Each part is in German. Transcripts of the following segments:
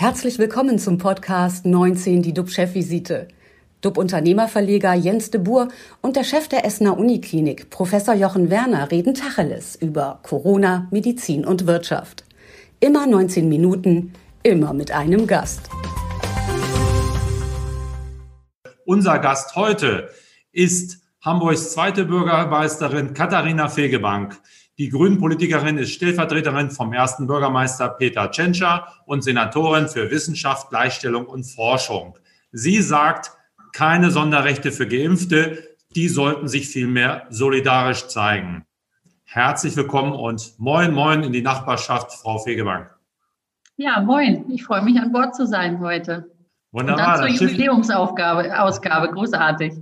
Herzlich willkommen zum Podcast 19, die DUB-Chefvisite. DUB-Unternehmerverleger Jens de Boer und der Chef der Essener Uniklinik, Professor Jochen Werner, reden Tacheles über Corona, Medizin und Wirtschaft. Immer 19 Minuten, immer mit einem Gast. Unser Gast heute ist Hamburgs zweite Bürgermeisterin Katharina Fegebank. Die Grünen-Politikerin ist Stellvertreterin vom ersten Bürgermeister Peter Tschentscher und Senatorin für Wissenschaft, Gleichstellung und Forschung. Sie sagt, keine Sonderrechte für Geimpfte, die sollten sich vielmehr solidarisch zeigen. Herzlich willkommen und moin, moin in die Nachbarschaft, Frau Fegebank. Ja, moin. Ich freue mich, an Bord zu sein heute. Wunderbar. Und dann zur Jubiläumsausgabe, Ausgabe. Großartig.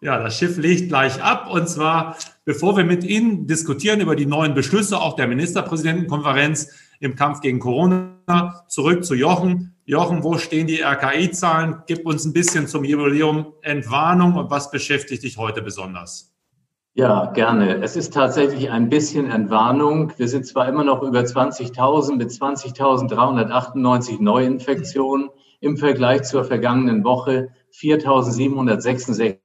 Ja, das Schiff legt gleich ab. Und zwar, bevor wir mit Ihnen diskutieren über die neuen Beschlüsse, auch der Ministerpräsidentenkonferenz im Kampf gegen Corona, zurück zu Jochen. Jochen, wo stehen die RKI-Zahlen? Gib uns ein bisschen zum Jubiläum Entwarnung und was beschäftigt dich heute besonders? Ja, gerne. Es ist tatsächlich ein bisschen Entwarnung. Wir sind zwar immer noch über 20.000 mit 20.398 Neuinfektionen im Vergleich zur vergangenen Woche 4.766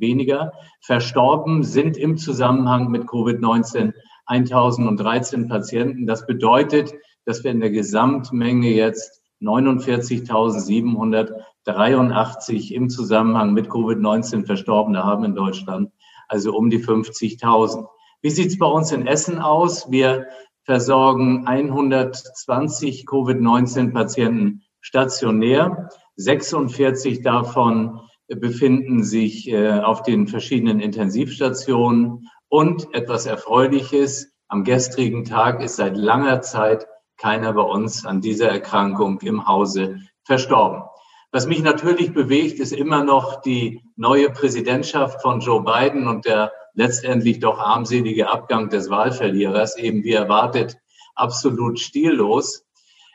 weniger. Verstorben sind im Zusammenhang mit Covid-19 1013 Patienten. Das bedeutet, dass wir in der Gesamtmenge jetzt 49.783 im Zusammenhang mit Covid-19 Verstorbene haben in Deutschland, also um die 50.000. Wie sieht es bei uns in Essen aus? Wir versorgen 120 Covid-19-Patienten stationär, 46 davon befinden sich äh, auf den verschiedenen Intensivstationen. Und etwas Erfreuliches, am gestrigen Tag ist seit langer Zeit keiner bei uns an dieser Erkrankung im Hause verstorben. Was mich natürlich bewegt, ist immer noch die neue Präsidentschaft von Joe Biden und der letztendlich doch armselige Abgang des Wahlverlierers, eben wie erwartet, absolut stillos.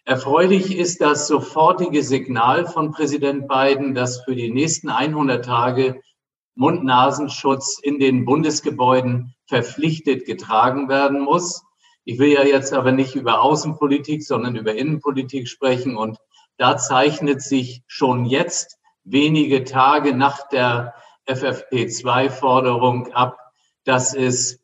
Erfreulich ist das sofortige Signal von Präsident Biden, dass für die nächsten 100 Tage Mund-Nasenschutz in den Bundesgebäuden verpflichtet getragen werden muss. Ich will ja jetzt aber nicht über Außenpolitik, sondern über Innenpolitik sprechen. Und da zeichnet sich schon jetzt wenige Tage nach der FFP2-Forderung ab, dass es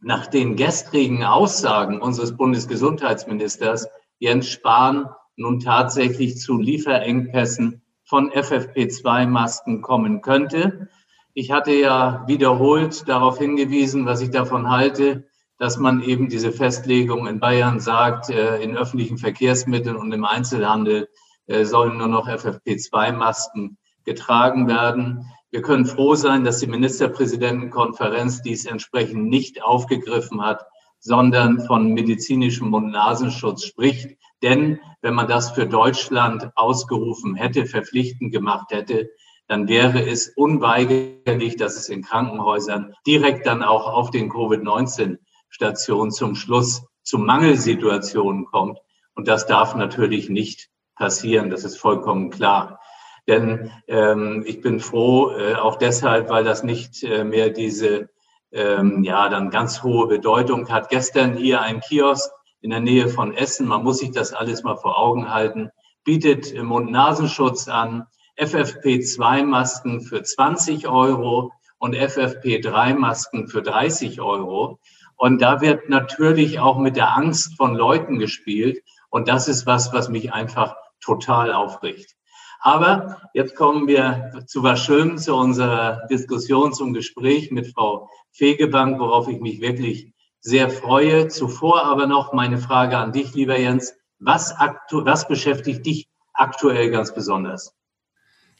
nach den gestrigen Aussagen unseres Bundesgesundheitsministers Jens Spahn nun tatsächlich zu Lieferengpässen von FFP2-Masken kommen könnte. Ich hatte ja wiederholt darauf hingewiesen, was ich davon halte, dass man eben diese Festlegung in Bayern sagt, äh, in öffentlichen Verkehrsmitteln und im Einzelhandel äh, sollen nur noch FFP2-Masken getragen werden. Wir können froh sein, dass die Ministerpräsidentenkonferenz dies entsprechend nicht aufgegriffen hat sondern von medizinischem Mund-Nasenschutz spricht. Denn wenn man das für Deutschland ausgerufen hätte, verpflichtend gemacht hätte, dann wäre es unweigerlich, dass es in Krankenhäusern direkt dann auch auf den Covid-19-Stationen zum Schluss zu Mangelsituationen kommt. Und das darf natürlich nicht passieren. Das ist vollkommen klar. Denn ähm, ich bin froh, äh, auch deshalb, weil das nicht äh, mehr diese ähm, ja dann ganz hohe Bedeutung hat. Gestern hier ein Kiosk in der Nähe von Essen, man muss sich das alles mal vor Augen halten, bietet Mund-Nasenschutz an, FFP2-Masken für 20 Euro und FFP3-Masken für 30 Euro. Und da wird natürlich auch mit der Angst von Leuten gespielt. Und das ist was, was mich einfach total aufregt. Aber jetzt kommen wir zu was Schönem, zu unserer Diskussion, zum Gespräch mit Frau Fegebank, worauf ich mich wirklich sehr freue. Zuvor aber noch meine Frage an dich, lieber Jens. Was, was beschäftigt dich aktuell ganz besonders?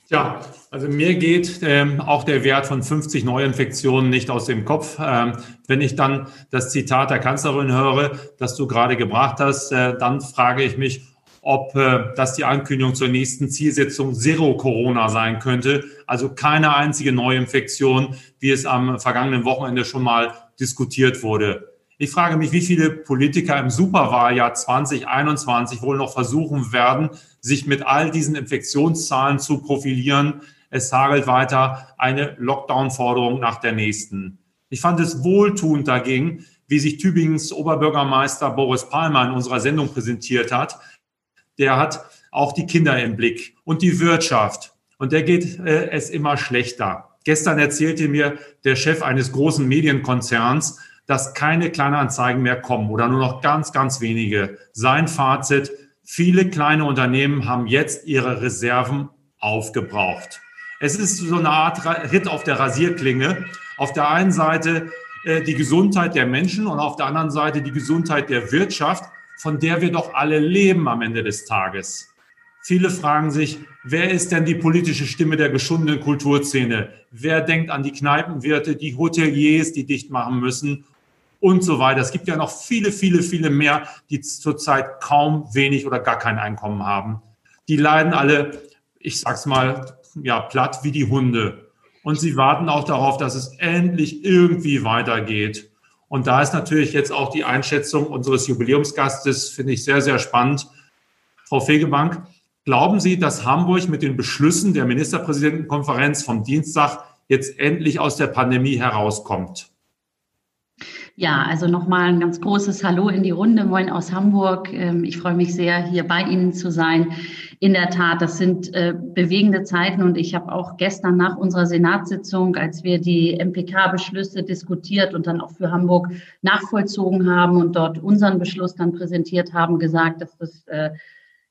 Ja, also mir geht ähm, auch der Wert von 50 Neuinfektionen nicht aus dem Kopf. Ähm, wenn ich dann das Zitat der Kanzlerin höre, das du gerade gebracht hast, äh, dann frage ich mich, ob äh, das die Ankündigung zur nächsten Zielsetzung Zero Corona sein könnte. Also keine einzige Neuinfektion, wie es am vergangenen Wochenende schon mal diskutiert wurde. Ich frage mich, wie viele Politiker im Superwahljahr 2021 wohl noch versuchen werden, sich mit all diesen Infektionszahlen zu profilieren. Es hagelt weiter eine Lockdown-Forderung nach der nächsten. Ich fand es wohltuend dagegen, wie sich Tübingens Oberbürgermeister Boris Palmer in unserer Sendung präsentiert hat. Der hat auch die Kinder im Blick und die Wirtschaft. Und der geht äh, es immer schlechter. Gestern erzählte mir der Chef eines großen Medienkonzerns, dass keine Kleinanzeigen mehr kommen oder nur noch ganz, ganz wenige. Sein Fazit, viele kleine Unternehmen haben jetzt ihre Reserven aufgebraucht. Es ist so eine Art Hit auf der Rasierklinge. Auf der einen Seite äh, die Gesundheit der Menschen und auf der anderen Seite die Gesundheit der Wirtschaft, von der wir doch alle leben am Ende des Tages. Viele fragen sich, wer ist denn die politische Stimme der geschundenen Kulturszene? Wer denkt an die Kneipenwirte, die Hoteliers, die dicht machen müssen und so weiter. Es gibt ja noch viele, viele, viele mehr, die zurzeit kaum wenig oder gar kein Einkommen haben. Die leiden alle, ich sag's mal, ja, platt wie die Hunde. Und sie warten auch darauf, dass es endlich irgendwie weitergeht. Und da ist natürlich jetzt auch die Einschätzung unseres Jubiläumsgastes, finde ich sehr, sehr spannend. Frau Fegebank, glauben Sie, dass Hamburg mit den Beschlüssen der Ministerpräsidentenkonferenz vom Dienstag jetzt endlich aus der Pandemie herauskommt? Ja, also nochmal ein ganz großes Hallo in die Runde. Moin aus Hamburg. Ähm, ich freue mich sehr, hier bei Ihnen zu sein. In der Tat, das sind äh, bewegende Zeiten und ich habe auch gestern nach unserer Senatssitzung, als wir die MPK-Beschlüsse diskutiert und dann auch für Hamburg nachvollzogen haben und dort unseren Beschluss dann präsentiert haben, gesagt, dass das äh,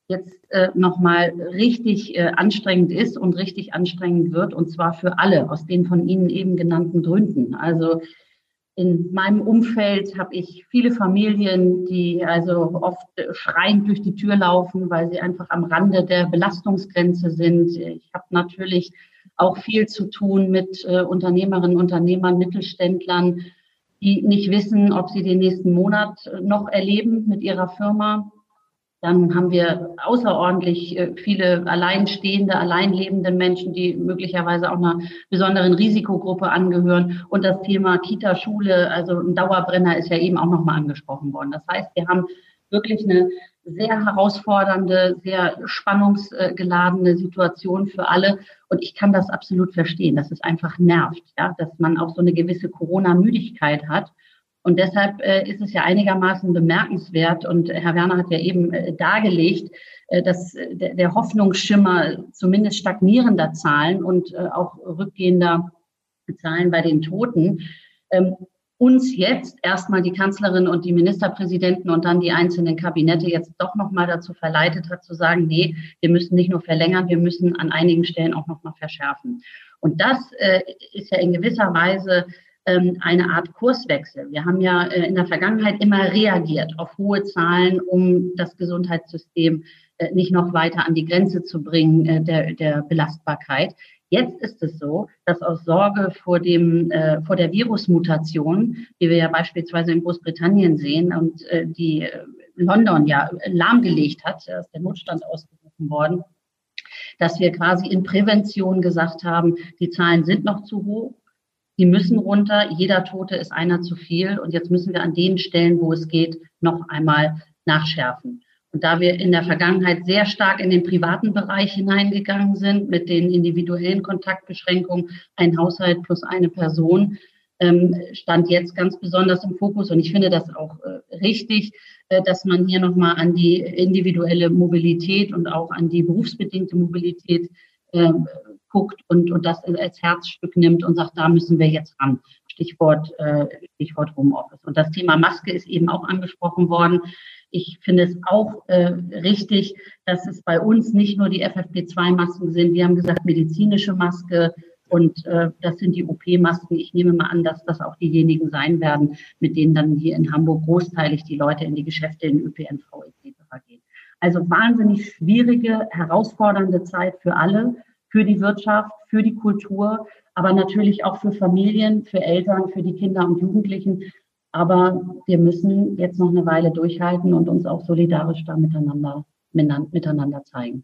jetzt äh, nochmal richtig äh, anstrengend ist und richtig anstrengend wird, und zwar für alle aus den von Ihnen eben genannten Gründen. Also in meinem Umfeld habe ich viele Familien, die also oft schreiend durch die Tür laufen, weil sie einfach am Rande der Belastungsgrenze sind. Ich habe natürlich auch viel zu tun mit äh, Unternehmerinnen, Unternehmern, Mittelständlern, die nicht wissen, ob sie den nächsten Monat noch erleben mit ihrer Firma. Dann haben wir außerordentlich äh, viele alleinstehende, alleinlebende Menschen, die möglicherweise auch einer besonderen Risikogruppe angehören. Und das Thema Kita, Schule, also ein Dauerbrenner ist ja eben auch nochmal angesprochen worden. Das heißt, wir haben wirklich eine sehr herausfordernde, sehr spannungsgeladene Situation für alle. Und ich kann das absolut verstehen, dass es einfach nervt, ja, dass man auch so eine gewisse Corona-Müdigkeit hat. Und deshalb äh, ist es ja einigermaßen bemerkenswert, und Herr Werner hat ja eben äh, dargelegt, äh, dass der, Hoffnungsschimmer zumindest stagnierender Zahlen und auch rückgehender Zahlen bei den Toten ähm, uns jetzt erstmal die Kanzlerin und die Ministerpräsidenten und dann die einzelnen Kabinette jetzt doch nochmal dazu verleitet hat zu sagen, nee, wir müssen nicht nur verlängern, wir müssen an einigen Stellen auch nochmal verschärfen. Und das äh, ist ja in gewisser Weise eine Art Kurswechsel. Wir haben ja äh, in der Vergangenheit immer reagiert auf hohe Zahlen, um das Gesundheitssystem äh, nicht noch weiter an die Grenze zu bringen äh, der, der Belastbarkeit. Jetzt ist es so, dass aus Sorge vor dem vor der Virusmutation, die wir ja beispielsweise in Großbritannien sehen und die London ja lahmgelegt hat, ist der Notstand ausgerufen worden, dass wir quasi in Prävention gesagt haben, die Zahlen sind noch zu hoch die müssen runter. Jeder Tote ist einer zu viel. Und jetzt müssen wir an den Stellen, wo es geht, noch einmal nachschärfen. Und da wir in der Vergangenheit sehr stark in den privaten Bereich hineingegangen sind mit den individuellen Kontaktbeschränkungen, ein Haushalt plus eine Person, ähm, stand jetzt ganz besonders im Fokus. Und ich finde das auch äh, richtig, äh, dass man hier nochmal an die individuelle Mobilität und auch an die berufsbedingte Mobilität ähm, guckt und, und das als Herzstück nimmt und sagt, da müssen wir jetzt ran. Stichwort, äh, Stichwort Homeoffice. Und das Thema Maske ist eben auch angesprochen worden. Ich finde es auch äh, richtig, dass es bei uns nicht nur die FFP2-Masken sind. Wir haben gesagt, medizinische Maske und äh, das sind die OP-Masken. Ich nehme mal an, dass das auch diejenigen sein werden, mit denen dann hier in Hamburg großteilig die Leute in die Geschäfte, in ÖPNV etc. gehen. Also wahnsinnig schwierige, herausfordernde Zeit für alle für die Wirtschaft, für die Kultur, aber natürlich auch für Familien, für Eltern, für die Kinder und Jugendlichen. Aber wir müssen jetzt noch eine Weile durchhalten und uns auch solidarisch da miteinander, miteinander zeigen.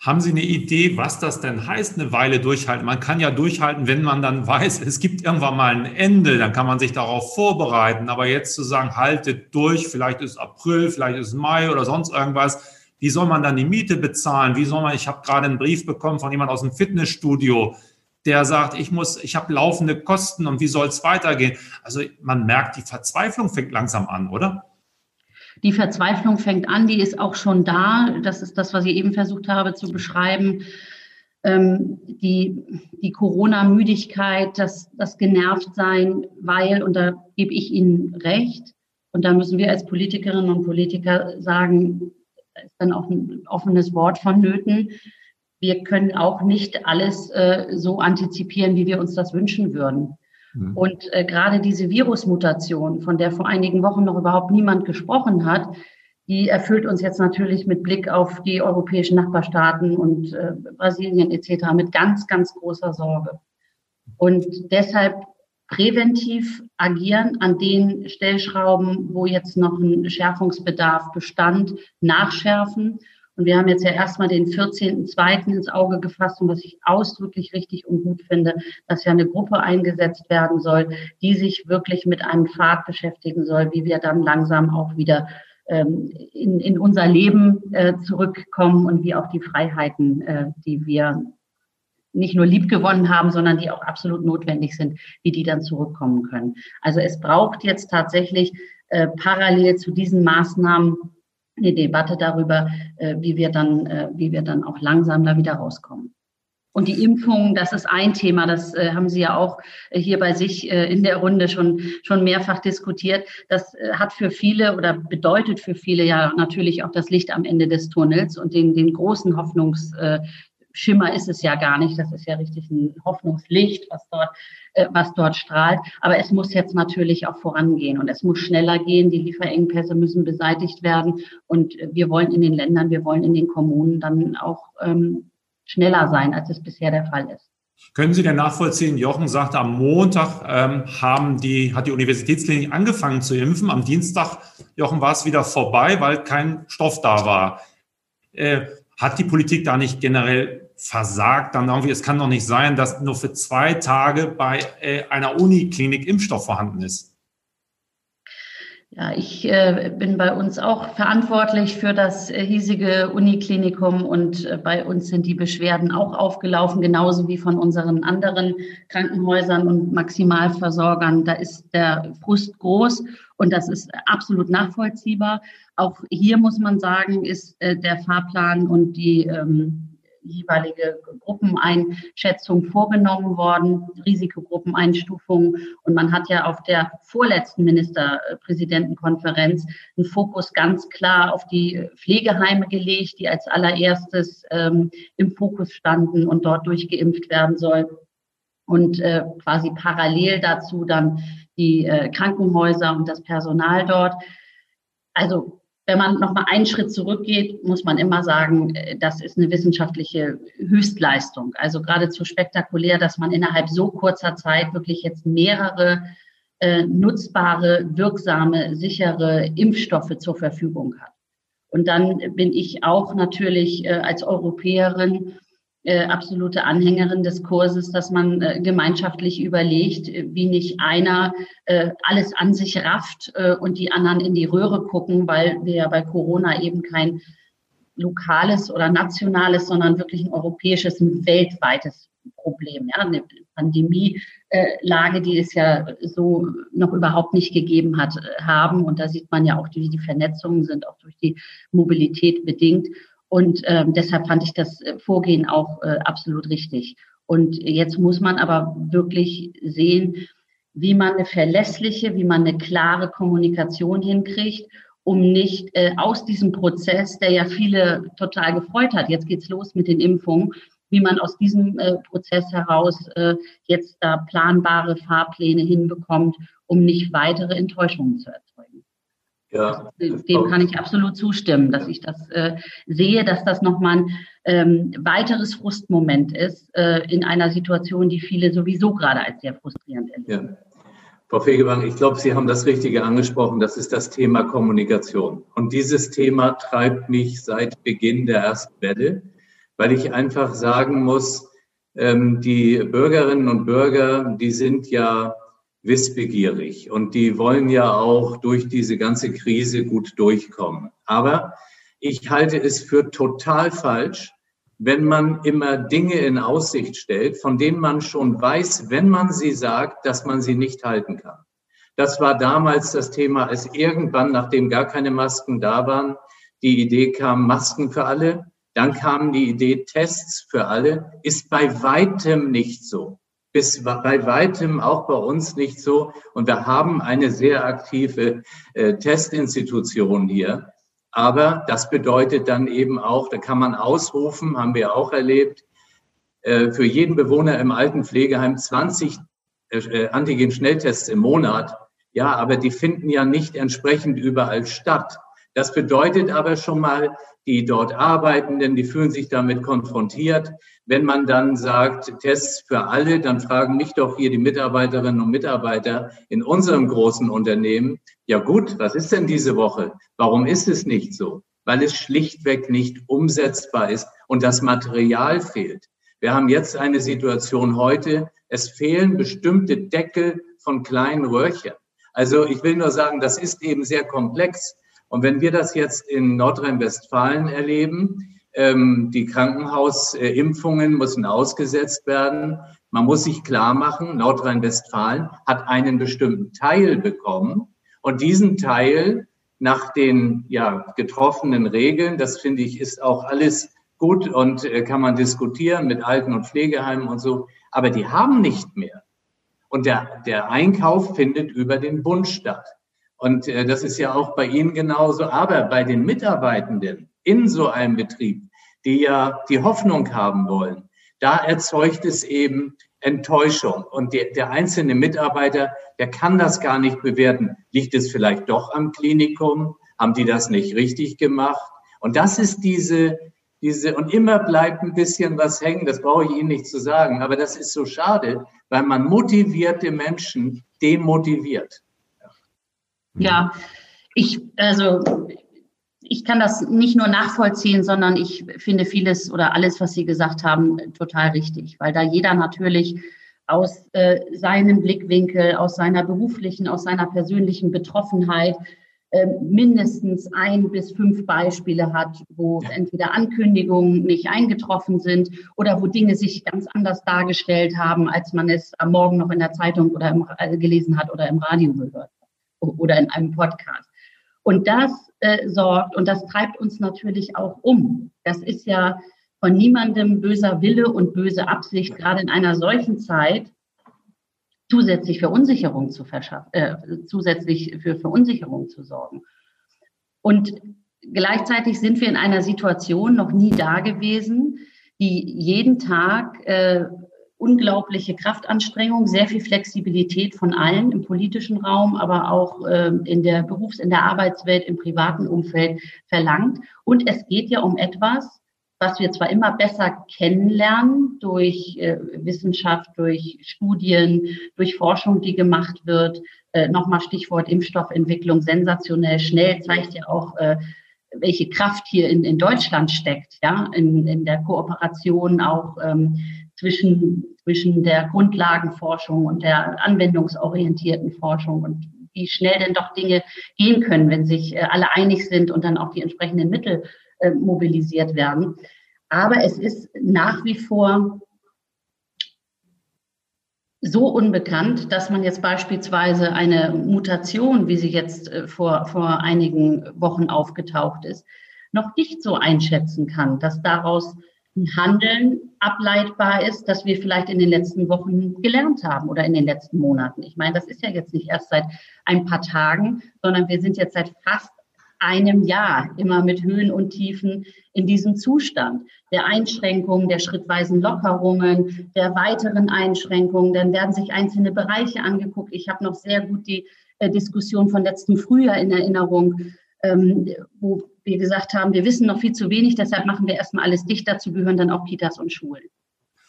Haben Sie eine Idee, was das denn heißt, eine Weile durchhalten? Man kann ja durchhalten, wenn man dann weiß, es gibt irgendwann mal ein Ende, dann kann man sich darauf vorbereiten. Aber jetzt zu sagen, haltet durch, vielleicht ist April, vielleicht ist Mai oder sonst irgendwas, wie soll man dann die Miete bezahlen? Wie soll man, ich habe gerade einen Brief bekommen von jemand aus dem Fitnessstudio, der sagt, ich muss, ich habe laufende Kosten und wie soll es weitergehen? Also man merkt, die Verzweiflung fängt langsam an, oder? Die Verzweiflung fängt an, die ist auch schon da. Das ist das, was ich eben versucht habe zu beschreiben. Ähm, die die Corona-Müdigkeit, das, das Genervtsein, weil, und da gebe ich Ihnen recht, und da müssen wir als Politikerinnen und Politiker sagen, ist dann auch ein offenes Wort vonnöten. Wir können auch nicht alles äh, so antizipieren, wie wir uns das wünschen würden. Mhm. Und äh, gerade diese Virusmutation, von der vor einigen Wochen noch überhaupt niemand gesprochen hat, die erfüllt uns jetzt natürlich mit Blick auf die europäischen Nachbarstaaten und äh, Brasilien etc. mit ganz, ganz großer Sorge. Und deshalb präventiv agieren an den Stellschrauben, wo jetzt noch ein Schärfungsbedarf bestand, nachschärfen und wir haben jetzt ja erstmal den 14.2. ins Auge gefasst und was ich ausdrücklich richtig und gut finde, dass ja eine Gruppe eingesetzt werden soll, die sich wirklich mit einem Pfad beschäftigen soll, wie wir dann langsam auch wieder ähm, in, in unser Leben äh, zurückkommen und wie auch die Freiheiten, äh, die wir nicht nur lieb gewonnen haben, sondern die auch absolut notwendig sind, wie die dann zurückkommen können. Also es braucht jetzt tatsächlich äh, parallel zu diesen Maßnahmen eine Debatte darüber, äh, wie wir dann, äh, wie wir dann auch langsam da wieder rauskommen. Und die Impfung, das ist ein Thema, das äh, haben Sie ja auch hier bei sich in der Runde schon, schon mehrfach diskutiert. Das hat für viele oder bedeutet für viele ja natürlich auch das Licht am Ende des Tunnels und den, den großen Hoffnungs, Schimmer ist es ja gar nicht. Das ist ja richtig ein Hoffnungslicht, was dort, äh, was dort strahlt. Aber es muss jetzt natürlich auch vorangehen und es muss schneller gehen. Die Lieferengpässe müssen beseitigt werden. Und wir wollen in den Ländern, wir wollen in den Kommunen dann auch ähm, schneller sein, als es bisher der Fall ist. Können Sie denn nachvollziehen? Jochen sagte, am Montag ähm, haben die, hat die Universitätsklinik angefangen zu impfen. Am Dienstag, Jochen, war es wieder vorbei, weil kein Stoff da war. Äh, hat die Politik da nicht generell versagt? Dann irgendwie, es kann doch nicht sein, dass nur für zwei Tage bei äh, einer Uniklinik Impfstoff vorhanden ist. Ja, ich äh, bin bei uns auch verantwortlich für das äh, hiesige Uniklinikum und äh, bei uns sind die Beschwerden auch aufgelaufen, genauso wie von unseren anderen Krankenhäusern und Maximalversorgern. Da ist der Frust groß und das ist absolut nachvollziehbar. Auch hier muss man sagen, ist äh, der Fahrplan und die ähm, jeweilige Gruppeneinschätzung vorgenommen worden, Risikogruppeneinstufung. Und man hat ja auf der vorletzten Ministerpräsidentenkonferenz einen Fokus ganz klar auf die Pflegeheime gelegt, die als allererstes ähm, im Fokus standen und dort durchgeimpft werden soll. Und äh, quasi parallel dazu dann die äh, Krankenhäuser und das Personal dort. Also wenn man noch mal einen Schritt zurückgeht, muss man immer sagen, äh, das ist eine wissenschaftliche Höchstleistung. Also geradezu spektakulär, dass man innerhalb so kurzer Zeit wirklich jetzt mehrere äh, nutzbare, wirksame, sichere Impfstoffe zur Verfügung hat. Und dann bin ich auch natürlich äh, als Europäerin äh, absolute Anhängerin des Kurses, dass man äh, gemeinschaftlich überlegt, äh, wie nicht einer alles an sich rafft und die anderen in die Röhre gucken, weil wir ja bei Corona eben kein lokales oder nationales, sondern wirklich ein europäisches, ein weltweites Problem. Ja? Eine Pandemielage, die es ja so noch überhaupt nicht gegeben hat, haben. Und da sieht man ja auch, wie die Vernetzungen sind auch durch die Mobilität bedingt. Und ähm, deshalb fand ich das äh, Vorgehen auch äh, absolut richtig. Und jetzt muss man aber wirklich sehen, wie man eine verlässliche, wie man eine klare Kommunikation hinkriegt, um nicht äh, aus diesem Prozess, der ja viele total gefreut hat, jetzt geht's los mit den Impfungen, wie man aus diesem äh, Prozess heraus äh, jetzt da planbare Fahrpläne hinbekommt, um nicht weitere Enttäuschungen zu erzeugen. Ja, dem kann ich absolut zustimmen, dass ich das äh, sehe, dass das nochmal ein ähm, weiteres Frustmoment ist äh, in einer Situation, die viele sowieso gerade als sehr frustrierend erleben. Ja. Frau Fegebank, ich glaube, Sie haben das Richtige angesprochen. Das ist das Thema Kommunikation. Und dieses Thema treibt mich seit Beginn der ersten Welle, weil ich einfach sagen muss, ähm, die Bürgerinnen und Bürger, die sind ja wissbegierig und die wollen ja auch durch diese ganze Krise gut durchkommen. Aber ich halte es für total falsch, wenn man immer Dinge in Aussicht stellt, von denen man schon weiß, wenn man sie sagt, dass man sie nicht halten kann. Das war damals das Thema, als irgendwann, nachdem gar keine Masken da waren, die Idee kam, Masken für alle. Dann kam die Idee, Tests für alle. Ist bei weitem nicht so. Bis bei weitem auch bei uns nicht so. Und wir haben eine sehr aktive äh, Testinstitution hier. Aber das bedeutet dann eben auch, da kann man ausrufen, haben wir auch erlebt, äh, für jeden Bewohner im alten Pflegeheim 20 äh, Antigen-Schnelltests im Monat. Ja, aber die finden ja nicht entsprechend überall statt. Das bedeutet aber schon mal, die dort Arbeitenden, die fühlen sich damit konfrontiert. Wenn man dann sagt, Tests für alle, dann fragen mich doch hier die Mitarbeiterinnen und Mitarbeiter in unserem großen Unternehmen, ja gut, was ist denn diese Woche? Warum ist es nicht so? Weil es schlichtweg nicht umsetzbar ist und das Material fehlt. Wir haben jetzt eine Situation heute, es fehlen bestimmte Deckel von kleinen Röhrchen. Also ich will nur sagen, das ist eben sehr komplex. Und wenn wir das jetzt in Nordrhein-Westfalen erleben, ähm, die Krankenhausimpfungen müssen ausgesetzt werden. Man muss sich klar machen, Nordrhein-Westfalen hat einen bestimmten Teil bekommen. Und diesen Teil nach den ja, getroffenen Regeln, das finde ich, ist auch alles gut und äh, kann man diskutieren mit Alten- und Pflegeheimen und so. Aber die haben nicht mehr. Und der, der Einkauf findet über den Bund statt. Und äh, das ist ja auch bei Ihnen genauso. Aber bei den Mitarbeitenden in so einem Betrieb, die ja die Hoffnung haben wollen, da erzeugt es eben Enttäuschung. Und der, der einzelne Mitarbeiter, der kann das gar nicht bewerten. Liegt es vielleicht doch am Klinikum? Haben die das nicht richtig gemacht? Und das ist diese, diese, und immer bleibt ein bisschen was hängen, das brauche ich Ihnen nicht zu sagen, aber das ist so schade, weil man motivierte Menschen demotiviert. Ja, ich, also, ich kann das nicht nur nachvollziehen, sondern ich finde vieles oder alles, was Sie gesagt haben, total richtig, weil da jeder natürlich aus äh, seinem Blickwinkel, aus seiner beruflichen, aus seiner persönlichen Betroffenheit ähm, mindestens ein bis fünf Beispiele hat, wo ja. entweder Ankündigungen nicht eingetroffen sind oder wo Dinge sich ganz anders dargestellt haben, als man es am Morgen noch in der Zeitung oder im, äh, gelesen hat oder im Radio gehört oder in einem Podcast. Und das äh, sorgt und das treibt uns natürlich auch um. Das ist ja von niemandem böser Wille und böse Absicht, gerade in einer solchen Zeit, zusätzlich Verunsicherung zu verschaffen, äh, zusätzlich für Verunsicherung zu sorgen. Und gleichzeitig sind wir in einer Situation noch nie da gewesen, die jeden Tag äh, unglaubliche Kraftanstrengung, sehr viel Flexibilität von allen im politischen Raum, aber auch äh, in der Berufs-, in der Arbeitswelt, im privaten Umfeld verlangt. Und es geht ja um etwas, was wir zwar immer besser kennenlernen durch äh, Wissenschaft, durch Studien, durch Forschung, die gemacht wird. Äh, Nochmal Stichwort Impfstoffentwicklung, sensationell schnell, zeigt ja auch, äh, welche Kraft hier in, in Deutschland steckt, ja, in, in der Kooperation auch ähm, zwischen, zwischen der Grundlagenforschung und der anwendungsorientierten Forschung und wie schnell denn doch Dinge gehen können, wenn sich äh, alle einig sind und dann auch die entsprechenden Mittel äh, mobilisiert werden. Aber es ist nach wie vor so unbekannt, dass man jetzt beispielsweise eine Mutation, wie sie jetzt äh, vor, vor einigen Wochen aufgetaucht ist, noch nicht so einschätzen kann, dass daraus Handeln ableitbar ist, das wir vielleicht in den letzten Wochen gelernt haben oder in den letzten Monaten. Ich meine, das ist ja jetzt nicht erst seit ein paar Tagen, sondern wir sind jetzt seit fast einem Jahr immer mit Höhen und Tiefen in diesem Zustand der Einschränkungen, der schrittweisen Lockerungen, der weiteren Einschränkungen. Dann werden sich einzelne Bereiche angeguckt. Ich habe noch sehr gut die äh, Diskussion von letztem Frühjahr in Erinnerung, ähm, wo wir gesagt haben, wir wissen noch viel zu wenig, deshalb machen wir erstmal alles dicht. Dazu gehören dann auch Kitas und Schulen.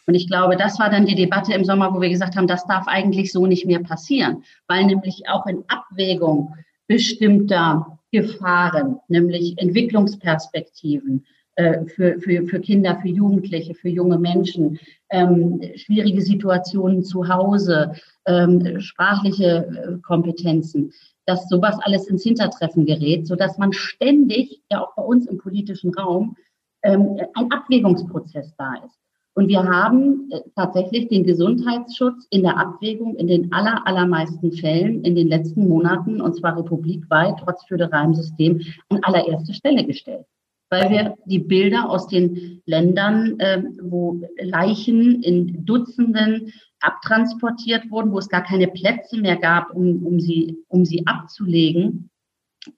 Und ich glaube, das war dann die Debatte im Sommer, wo wir gesagt haben, das darf eigentlich so nicht mehr passieren, weil nämlich auch in Abwägung bestimmter Gefahren, nämlich Entwicklungsperspektiven äh, für, für, für Kinder, für Jugendliche, für junge Menschen, ähm, schwierige Situationen zu Hause, ähm, sprachliche äh, Kompetenzen, dass sowas alles ins Hintertreffen gerät, sodass man ständig, ja auch bei uns im politischen Raum, ähm, ein Abwägungsprozess da ist. Und wir haben äh, tatsächlich den Gesundheitsschutz in der Abwägung in den aller, allermeisten Fällen in den letzten Monaten, und zwar republikweit, trotz föderalem System, an allererste Stelle gestellt. Weil wir die Bilder aus den Ländern, äh, wo Leichen in Dutzenden abtransportiert wurden, wo es gar keine Plätze mehr gab, um, um, sie, um sie abzulegen,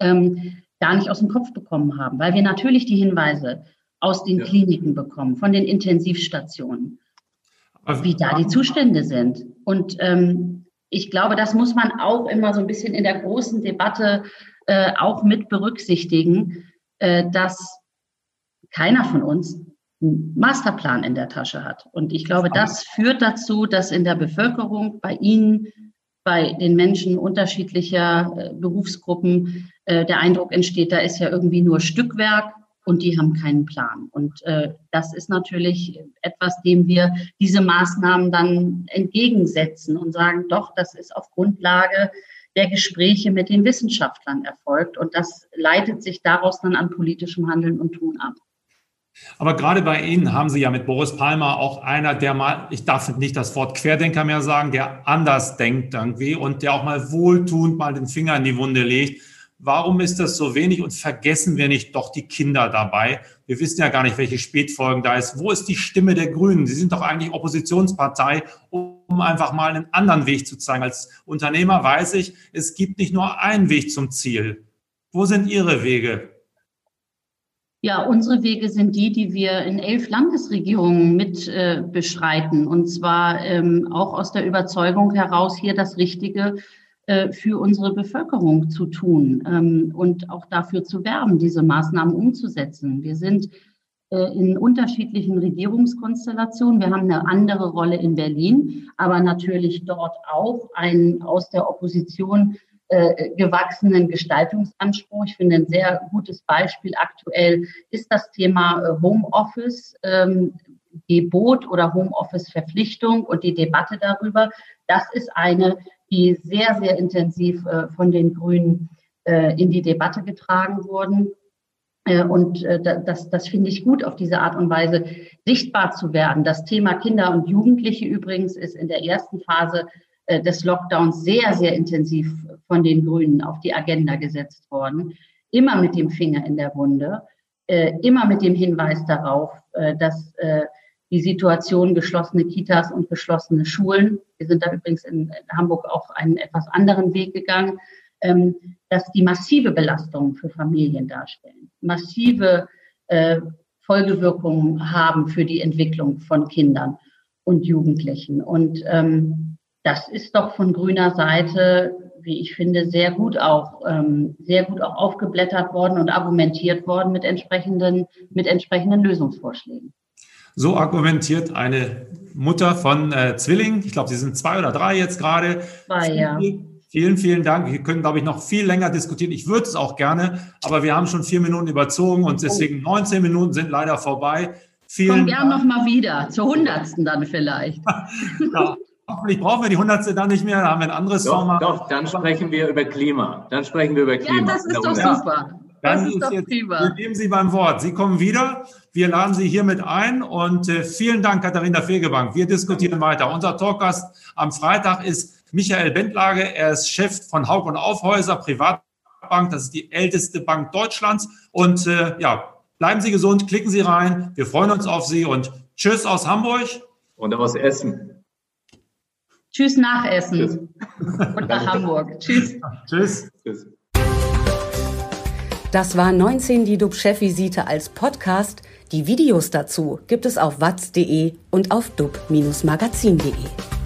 ähm, gar nicht aus dem Kopf bekommen haben. Weil wir natürlich die Hinweise aus den ja. Kliniken bekommen, von den Intensivstationen, also, wie da die Zustände sind. Und ähm, ich glaube, das muss man auch immer so ein bisschen in der großen Debatte äh, auch mit berücksichtigen, äh, dass keiner von uns einen Masterplan in der Tasche hat. Und ich glaube, das führt dazu, dass in der Bevölkerung, bei Ihnen, bei den Menschen unterschiedlicher äh, Berufsgruppen äh, der Eindruck entsteht, da ist ja irgendwie nur Stückwerk und die haben keinen Plan. Und äh, das ist natürlich etwas, dem wir diese Maßnahmen dann entgegensetzen und sagen, doch, das ist auf Grundlage der Gespräche mit den Wissenschaftlern erfolgt und das leitet sich daraus dann an politischem Handeln und Tun ab. Aber gerade bei Ihnen haben Sie ja mit Boris Palmer auch einer, der mal, ich darf nicht das Wort Querdenker mehr sagen, der anders denkt irgendwie und der auch mal wohltuend mal den Finger in die Wunde legt Warum ist das so wenig und vergessen wir nicht doch die Kinder dabei? Wir wissen ja gar nicht, welche Spätfolgen da ist. Wo ist die Stimme der Grünen? Sie sind doch eigentlich Oppositionspartei, um einfach mal einen anderen Weg zu zeigen. Als Unternehmer weiß ich, es gibt nicht nur einen Weg zum Ziel. Wo sind Ihre Wege? Ja, unsere Wege sind die, die wir in elf Landesregierungen mit äh, beschreiten. Und zwar ähm, auch aus der Überzeugung heraus, hier das Richtige äh, für unsere Bevölkerung zu tun ähm, und auch dafür zu werben, diese Maßnahmen umzusetzen. Wir sind äh, in unterschiedlichen Regierungskonstellationen. Wir haben eine andere Rolle in Berlin, aber natürlich dort auch einen aus der Opposition äh, gewachsenen Gestaltungsanspruch. Ich finde, ein sehr gutes Beispiel aktuell ist das Thema Homeoffice. Ähm, Gebot oder Homeoffice-Verpflichtung und die Debatte darüber. Das ist eine, die sehr, sehr intensiv äh, von den Grünen äh, in die Debatte getragen wurden. Äh, und äh, das, das finde ich gut, auf diese Art und Weise sichtbar zu werden. Das Thema Kinder und Jugendliche übrigens ist in der ersten Phase äh, des Lockdowns sehr, sehr intensiv von den Grünen auf die Agenda gesetzt worden. Immer mit dem Finger in der Wunde, äh, immer mit dem Hinweis darauf, dass die Situation geschlossene Kitas und geschlossene Schulen. Wir sind da übrigens in Hamburg auch einen etwas anderen Weg gegangen, ähm, dass die massive Belastungen für Familien darstellen, massive äh, Folgewirkungen haben für die Entwicklung von Kindern und Jugendlichen. Und ähm, das ist doch von grüner Seite, wie ich finde, sehr gut auch, ähm, sehr gut auch aufgeblättert worden und argumentiert worden mit entsprechenden, mit entsprechenden Lösungsvorschlägen. So argumentiert eine Mutter von äh, Zwillingen. Ich glaube, sie sind zwei oder drei jetzt gerade. Zwei, ja. Vielen, vielen Dank. Wir können, glaube ich, noch viel länger diskutieren. Ich würde es auch gerne, aber wir haben schon vier Minuten überzogen und deswegen 19 Minuten sind leider vorbei. Vielen Komm gern noch mal wieder, zur hundertsten dann vielleicht. ja, hoffentlich brauchen wir die hundertste dann nicht mehr, da haben wir ein anderes doch, Format. Doch, dann sprechen wir über Klima. Dann sprechen wir über Klima. Ja, das ist doch super. Dann ist, ist jetzt, wir nehmen Sie beim Wort. Sie kommen wieder. Wir laden Sie hiermit ein und äh, vielen Dank, Katharina Fegebank. Wir diskutieren weiter. Unser Talkgast am Freitag ist Michael Bentlage. Er ist Chef von Haug und Aufhäuser Privatbank. Das ist die älteste Bank Deutschlands. Und äh, ja, bleiben Sie gesund, klicken Sie rein. Wir freuen uns auf Sie und tschüss aus Hamburg. Und aus Essen. Tschüss nach Essen tschüss. und nach Hamburg. Tschüss. Tschüss. Tschüss. Das war 19 die DUB-Chefvisite als Podcast. Die Videos dazu gibt es auf watz.de und auf dub-magazin.de.